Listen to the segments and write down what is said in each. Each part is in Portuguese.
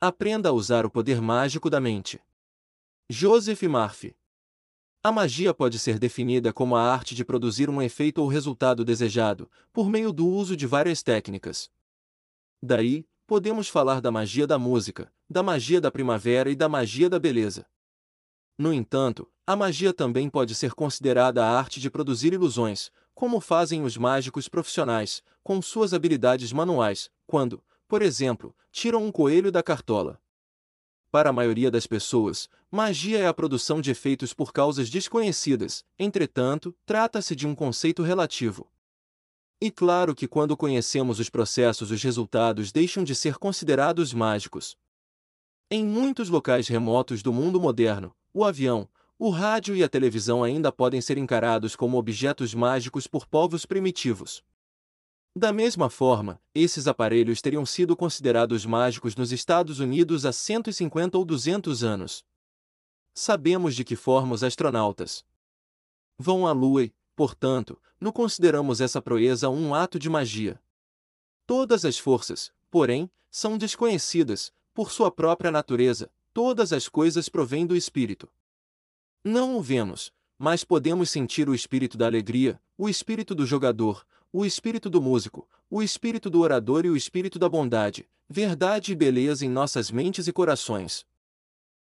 Aprenda a usar o poder mágico da mente. Joseph Murphy a magia pode ser definida como a arte de produzir um efeito ou resultado desejado, por meio do uso de várias técnicas. Daí, podemos falar da magia da música, da magia da primavera e da magia da beleza. No entanto, a magia também pode ser considerada a arte de produzir ilusões, como fazem os mágicos profissionais, com suas habilidades manuais, quando, por exemplo, tiram um coelho da cartola. Para a maioria das pessoas, magia é a produção de efeitos por causas desconhecidas, entretanto, trata-se de um conceito relativo. E claro que quando conhecemos os processos, os resultados deixam de ser considerados mágicos. Em muitos locais remotos do mundo moderno, o avião, o rádio e a televisão ainda podem ser encarados como objetos mágicos por povos primitivos. Da mesma forma, esses aparelhos teriam sido considerados mágicos nos Estados Unidos há 150 ou 200 anos. Sabemos de que forma os astronautas vão à Lua e, portanto, não consideramos essa proeza um ato de magia. Todas as forças, porém, são desconhecidas, por sua própria natureza, todas as coisas provêm do Espírito. Não o vemos, mas podemos sentir o espírito da alegria, o espírito do jogador, o espírito do músico, o espírito do orador e o espírito da bondade, verdade e beleza em nossas mentes e corações.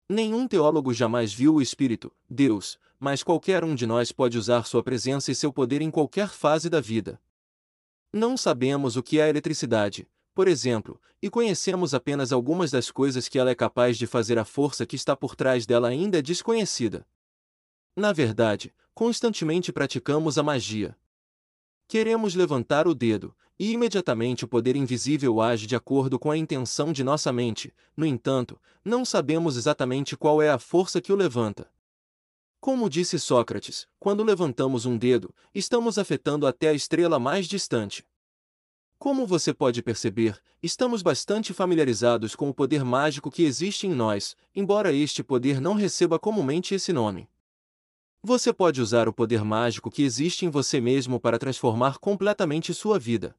Nenhum teólogo jamais viu o Espírito, Deus, mas qualquer um de nós pode usar sua presença e seu poder em qualquer fase da vida. Não sabemos o que é a eletricidade, por exemplo, e conhecemos apenas algumas das coisas que ela é capaz de fazer, a força que está por trás dela ainda é desconhecida. Na verdade, constantemente praticamos a magia. Queremos levantar o dedo, e imediatamente o poder invisível age de acordo com a intenção de nossa mente, no entanto, não sabemos exatamente qual é a força que o levanta. Como disse Sócrates, quando levantamos um dedo, estamos afetando até a estrela mais distante. Como você pode perceber, estamos bastante familiarizados com o poder mágico que existe em nós, embora este poder não receba comumente esse nome. Você pode usar o poder mágico que existe em você mesmo para transformar completamente sua vida.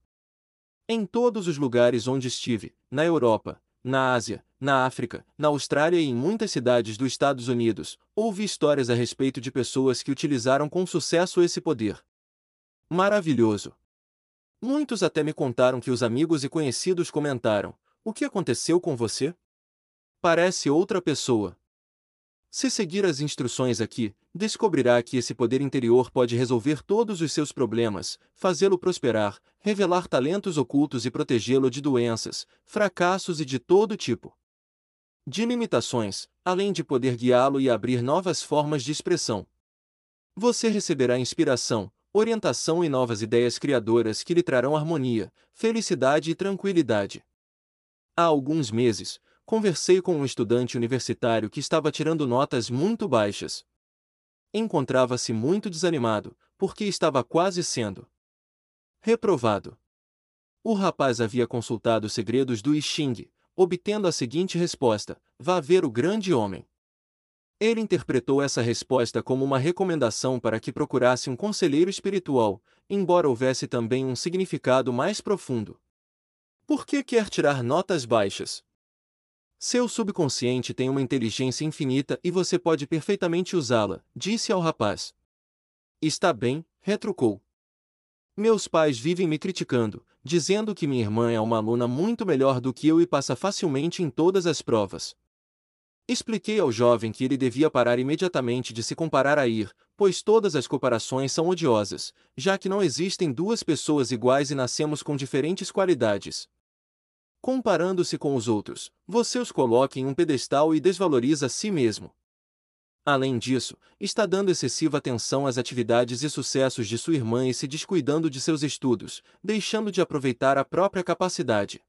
Em todos os lugares onde estive, na Europa, na Ásia, na África, na Austrália e em muitas cidades dos Estados Unidos, ouvi histórias a respeito de pessoas que utilizaram com sucesso esse poder. Maravilhoso! Muitos até me contaram que os amigos e conhecidos comentaram: O que aconteceu com você? Parece outra pessoa. Se seguir as instruções aqui, descobrirá que esse poder interior pode resolver todos os seus problemas, fazê-lo prosperar, revelar talentos ocultos e protegê-lo de doenças, fracassos e de todo tipo de limitações, além de poder guiá-lo e abrir novas formas de expressão. Você receberá inspiração, orientação e novas ideias criadoras que lhe trarão harmonia, felicidade e tranquilidade. Há alguns meses, conversei com um estudante universitário que estava tirando notas muito baixas. Encontrava-se muito desanimado, porque estava quase sendo reprovado. O rapaz havia consultado os segredos do I Ching, obtendo a seguinte resposta: Vá ver o grande homem. Ele interpretou essa resposta como uma recomendação para que procurasse um conselheiro espiritual, embora houvesse também um significado mais profundo. Por que quer tirar notas baixas? Seu subconsciente tem uma inteligência infinita e você pode perfeitamente usá-la, disse ao rapaz. Está bem, retrucou. Meus pais vivem me criticando, dizendo que minha irmã é uma aluna muito melhor do que eu e passa facilmente em todas as provas. Expliquei ao jovem que ele devia parar imediatamente de se comparar a ir, pois todas as comparações são odiosas, já que não existem duas pessoas iguais e nascemos com diferentes qualidades. Comparando-se com os outros, você os coloca em um pedestal e desvaloriza a si mesmo. Além disso, está dando excessiva atenção às atividades e sucessos de sua irmã e se descuidando de seus estudos, deixando de aproveitar a própria capacidade.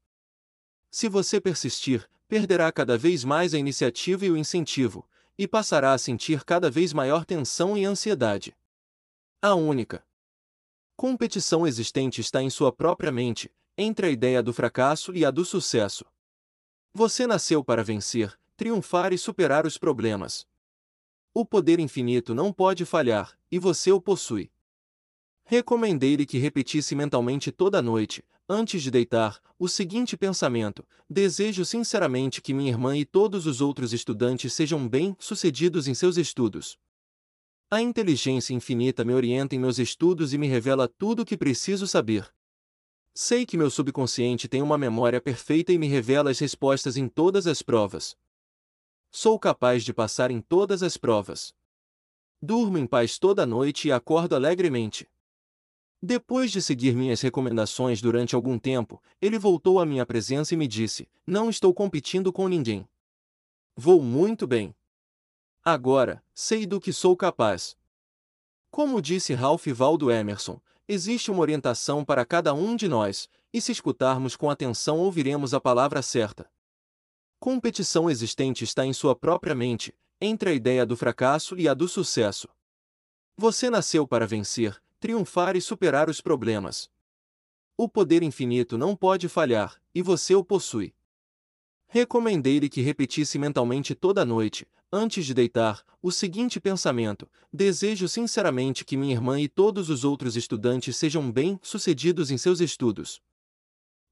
Se você persistir, perderá cada vez mais a iniciativa e o incentivo, e passará a sentir cada vez maior tensão e ansiedade. A única competição existente está em sua própria mente, entre a ideia do fracasso e a do sucesso. Você nasceu para vencer, triunfar e superar os problemas. O poder infinito não pode falhar, e você o possui. Recomendei-lhe que repetisse mentalmente toda noite: antes de deitar, o seguinte pensamento: desejo sinceramente que minha irmã e todos os outros estudantes sejam bem-sucedidos em seus estudos. A inteligência infinita me orienta em meus estudos e me revela tudo o que preciso saber. Sei que meu subconsciente tem uma memória perfeita e me revela as respostas em todas as provas. Sou capaz de passar em todas as provas. Durmo em paz toda noite e acordo alegremente. Depois de seguir minhas recomendações durante algum tempo, ele voltou à minha presença e me disse: Não estou competindo com ninguém. Vou muito bem. Agora, sei do que sou capaz. Como disse Ralph Waldo Emerson, existe uma orientação para cada um de nós, e se escutarmos com atenção ouviremos a palavra certa. Competição existente está em sua própria mente, entre a ideia do fracasso e a do sucesso. Você nasceu para vencer, triunfar e superar os problemas. O poder infinito não pode falhar, e você o possui. Recomendei-lhe que repetisse mentalmente toda noite, antes de deitar, o seguinte pensamento: Desejo sinceramente que minha irmã e todos os outros estudantes sejam bem-sucedidos em seus estudos.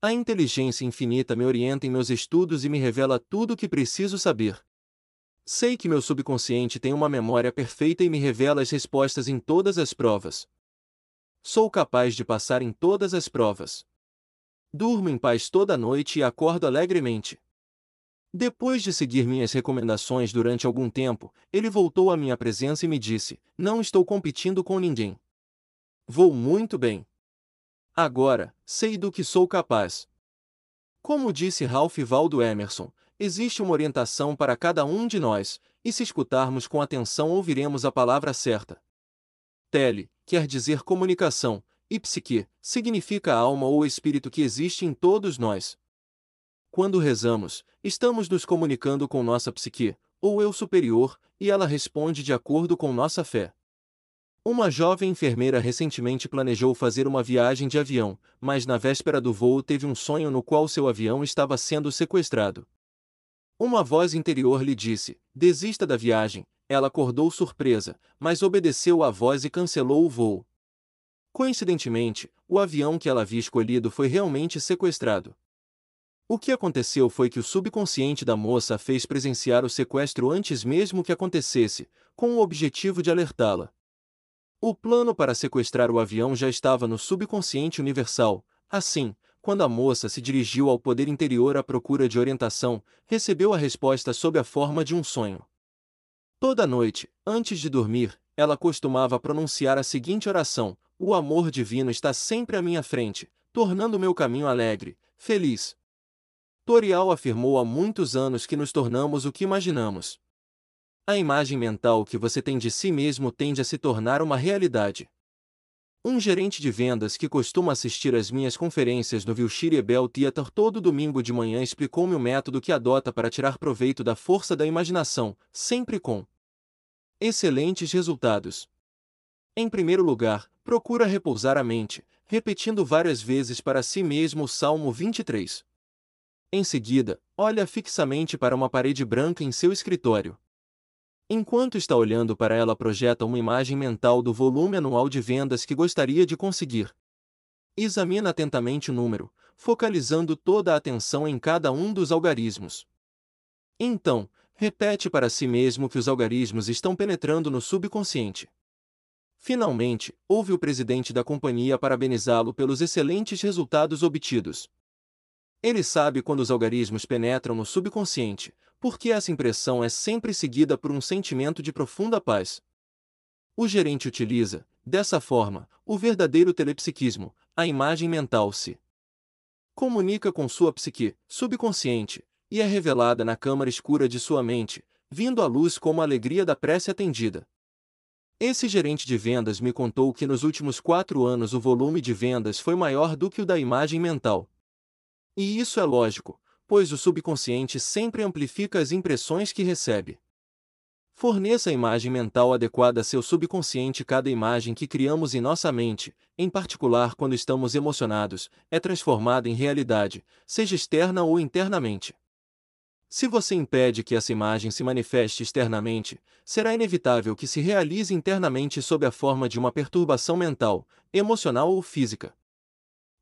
A inteligência infinita me orienta em meus estudos e me revela tudo o que preciso saber. Sei que meu subconsciente tem uma memória perfeita e me revela as respostas em todas as provas. Sou capaz de passar em todas as provas. Durmo em paz toda noite e acordo alegremente. Depois de seguir minhas recomendações durante algum tempo, ele voltou à minha presença e me disse: Não estou competindo com ninguém. Vou muito bem. Agora, sei do que sou capaz. Como disse Ralph Waldo Emerson, existe uma orientação para cada um de nós, e se escutarmos com atenção ouviremos a palavra certa. Tele, quer dizer comunicação, e psique, significa alma ou espírito que existe em todos nós. Quando rezamos, estamos nos comunicando com nossa psique, ou eu superior, e ela responde de acordo com nossa fé. Uma jovem enfermeira recentemente planejou fazer uma viagem de avião, mas na véspera do voo teve um sonho no qual seu avião estava sendo sequestrado. Uma voz interior lhe disse: desista da viagem, ela acordou surpresa, mas obedeceu à voz e cancelou o voo. Coincidentemente, o avião que ela havia escolhido foi realmente sequestrado. O que aconteceu foi que o subconsciente da moça a fez presenciar o sequestro antes mesmo que acontecesse, com o objetivo de alertá-la. O plano para sequestrar o avião já estava no subconsciente universal, assim, quando a moça se dirigiu ao poder interior à procura de orientação, recebeu a resposta sob a forma de um sonho. Toda noite, antes de dormir, ela costumava pronunciar a seguinte oração: O amor divino está sempre à minha frente, tornando meu caminho alegre, feliz. Torial afirmou há muitos anos que nos tornamos o que imaginamos. A imagem mental que você tem de si mesmo tende a se tornar uma realidade. Um gerente de vendas que costuma assistir às minhas conferências no Wilshire Bell Theater todo domingo de manhã explicou-me o método que adota para tirar proveito da força da imaginação, sempre com excelentes resultados. Em primeiro lugar, procura repousar a mente, repetindo várias vezes para si mesmo o Salmo 23. Em seguida, olha fixamente para uma parede branca em seu escritório. Enquanto está olhando para ela, projeta uma imagem mental do volume anual de vendas que gostaria de conseguir. Examina atentamente o número, focalizando toda a atenção em cada um dos algarismos. Então, repete para si mesmo que os algarismos estão penetrando no subconsciente. Finalmente, ouve o presidente da companhia parabenizá-lo pelos excelentes resultados obtidos. Ele sabe quando os algarismos penetram no subconsciente, porque essa impressão é sempre seguida por um sentimento de profunda paz. O gerente utiliza, dessa forma, o verdadeiro telepsiquismo, a imagem mental se comunica com sua psique, subconsciente, e é revelada na câmara escura de sua mente, vindo à luz como a alegria da prece atendida. Esse gerente de vendas me contou que nos últimos quatro anos o volume de vendas foi maior do que o da imagem mental. E isso é lógico, pois o subconsciente sempre amplifica as impressões que recebe. Forneça a imagem mental adequada a seu subconsciente. Cada imagem que criamos em nossa mente, em particular quando estamos emocionados, é transformada em realidade, seja externa ou internamente. Se você impede que essa imagem se manifeste externamente, será inevitável que se realize internamente sob a forma de uma perturbação mental, emocional ou física.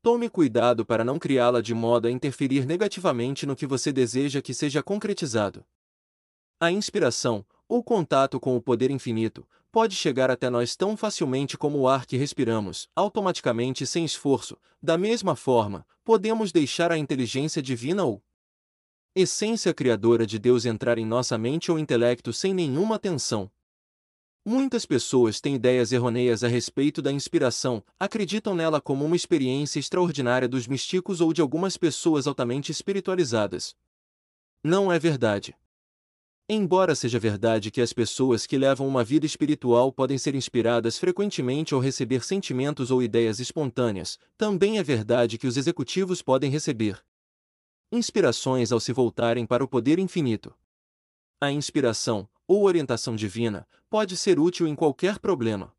Tome cuidado para não criá-la de modo a interferir negativamente no que você deseja que seja concretizado. A inspiração, ou contato com o poder infinito, pode chegar até nós tão facilmente como o ar que respiramos, automaticamente sem esforço. Da mesma forma, podemos deixar a inteligência divina ou essência criadora de Deus entrar em nossa mente ou intelecto sem nenhuma tensão. Muitas pessoas têm ideias errôneas a respeito da inspiração, acreditam nela como uma experiência extraordinária dos místicos ou de algumas pessoas altamente espiritualizadas. Não é verdade. Embora seja verdade que as pessoas que levam uma vida espiritual podem ser inspiradas frequentemente ou receber sentimentos ou ideias espontâneas, também é verdade que os executivos podem receber inspirações ao se voltarem para o poder infinito. A inspiração, ou orientação divina, pode ser útil em qualquer problema.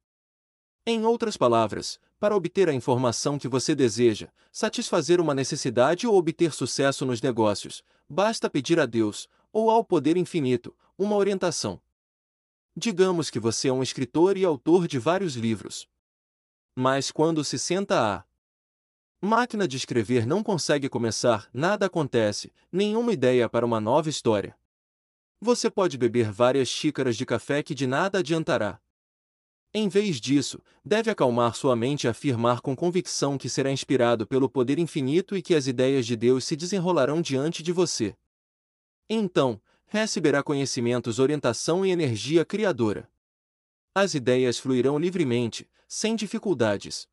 Em outras palavras, para obter a informação que você deseja, satisfazer uma necessidade ou obter sucesso nos negócios, basta pedir a Deus, ou ao poder infinito, uma orientação. Digamos que você é um escritor e autor de vários livros. Mas quando se senta à máquina de escrever não consegue começar, nada acontece, nenhuma ideia para uma nova história. Você pode beber várias xícaras de café que de nada adiantará. Em vez disso, deve acalmar sua mente e afirmar com convicção que será inspirado pelo poder infinito e que as ideias de Deus se desenrolarão diante de você. Então, receberá conhecimentos, orientação e energia criadora. As ideias fluirão livremente, sem dificuldades.